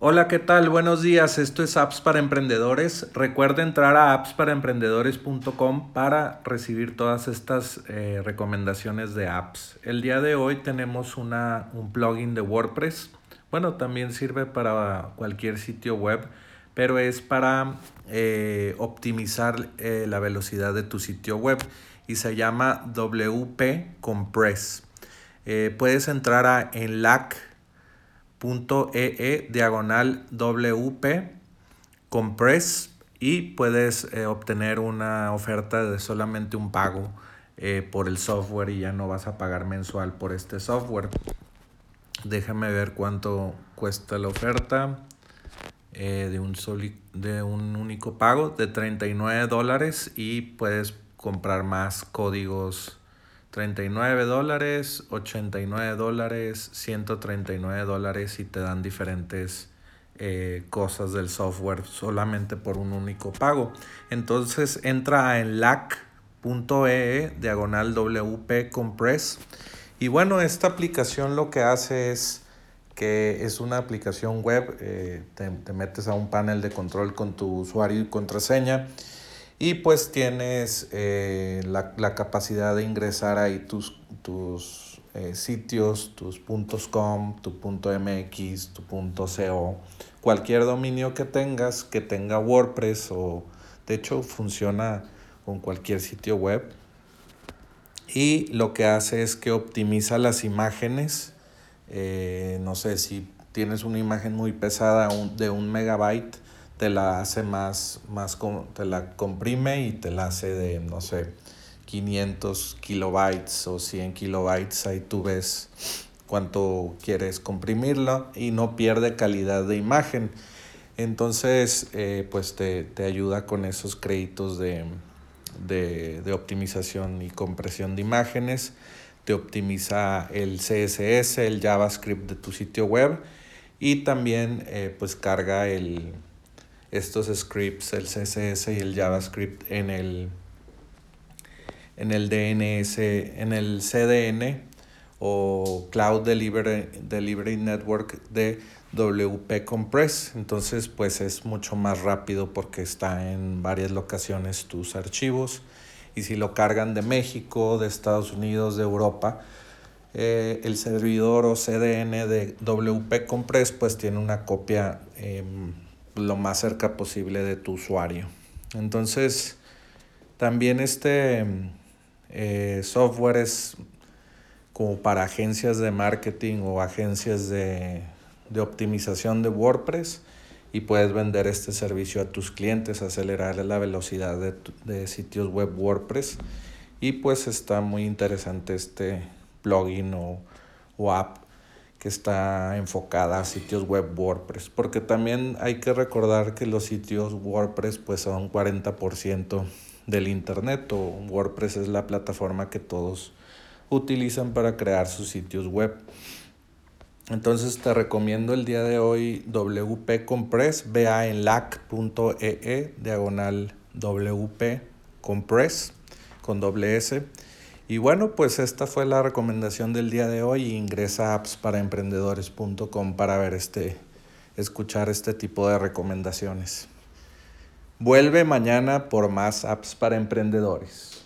Hola, ¿qué tal? Buenos días. Esto es Apps para Emprendedores. Recuerda entrar a appsparaemprendedores.com para recibir todas estas eh, recomendaciones de apps. El día de hoy tenemos una, un plugin de WordPress. Bueno, también sirve para cualquier sitio web, pero es para eh, optimizar eh, la velocidad de tu sitio web y se llama WP Compress. puedes entrar a Enlac .ee e diagonal WP compress y puedes eh, obtener una oferta de solamente un pago eh, por el software y ya no vas a pagar mensual por este software. Déjame ver cuánto cuesta la oferta eh, de, un de un único pago de 39 dólares y puedes comprar más códigos 39 dólares, 89 dólares, 139 dólares y te dan diferentes eh, cosas del software solamente por un único pago. Entonces entra en lac.ee diagonal WP Compress. Y bueno, esta aplicación lo que hace es que es una aplicación web, eh, te, te metes a un panel de control con tu usuario y contraseña y pues tienes eh, la, capacidad de ingresar ahí tus, tus eh, sitios, tus .com, tu .mx, tu .co, cualquier dominio que tengas que tenga WordPress o de hecho funciona con cualquier sitio web. Y lo que hace es que optimiza las imágenes. Eh, no sé si tienes una imagen muy pesada de un megabyte te la hace más, más, te la comprime y te la hace de, no sé, 500 kilobytes o 100 kilobytes, ahí tú ves cuánto quieres comprimirlo y no pierde calidad de imagen. Entonces, eh, pues te, ayuda con esos créditos de, optimización y compresión de imágenes, te optimiza el CSS, el JavaScript de tu sitio web y también eh, pues carga el, estos scripts, el CSS y el JavaScript en el, en el DNS, en el CDN o Cloud Delivery, Delivery Network de WP Compress. Entonces, pues es mucho más rápido porque está en varias locaciones tus archivos. Y si lo cargan de México, de Estados Unidos, de Europa, eh, el servidor o CDN de WP Compress pues tiene una copia em, lo más cerca posible de tu usuario. Entonces, también este eh, software es como para agencias de marketing o agencias de, optimización de WordPress y puedes vender este servicio a tus clientes, acelerar la velocidad de, sitios web WordPress. Y pues está muy interesante este plugin o, o app que está enfocada a sitios web WordPress, porque también hay que recordar que los sitios WordPress pues son 40% del internet o WordPress es la plataforma que todos utilizan para crear sus sitios web. Entonces te recomiendo el día de hoy WP Compress, vea en lac.ee e, diagonal WP Compress con doble S y bueno, pues esta fue la recomendación del día de hoy. Ingresa a appsparaemprendedores.com para ver este, escuchar este tipo de recomendaciones. Vuelve mañana por más apps para emprendedores.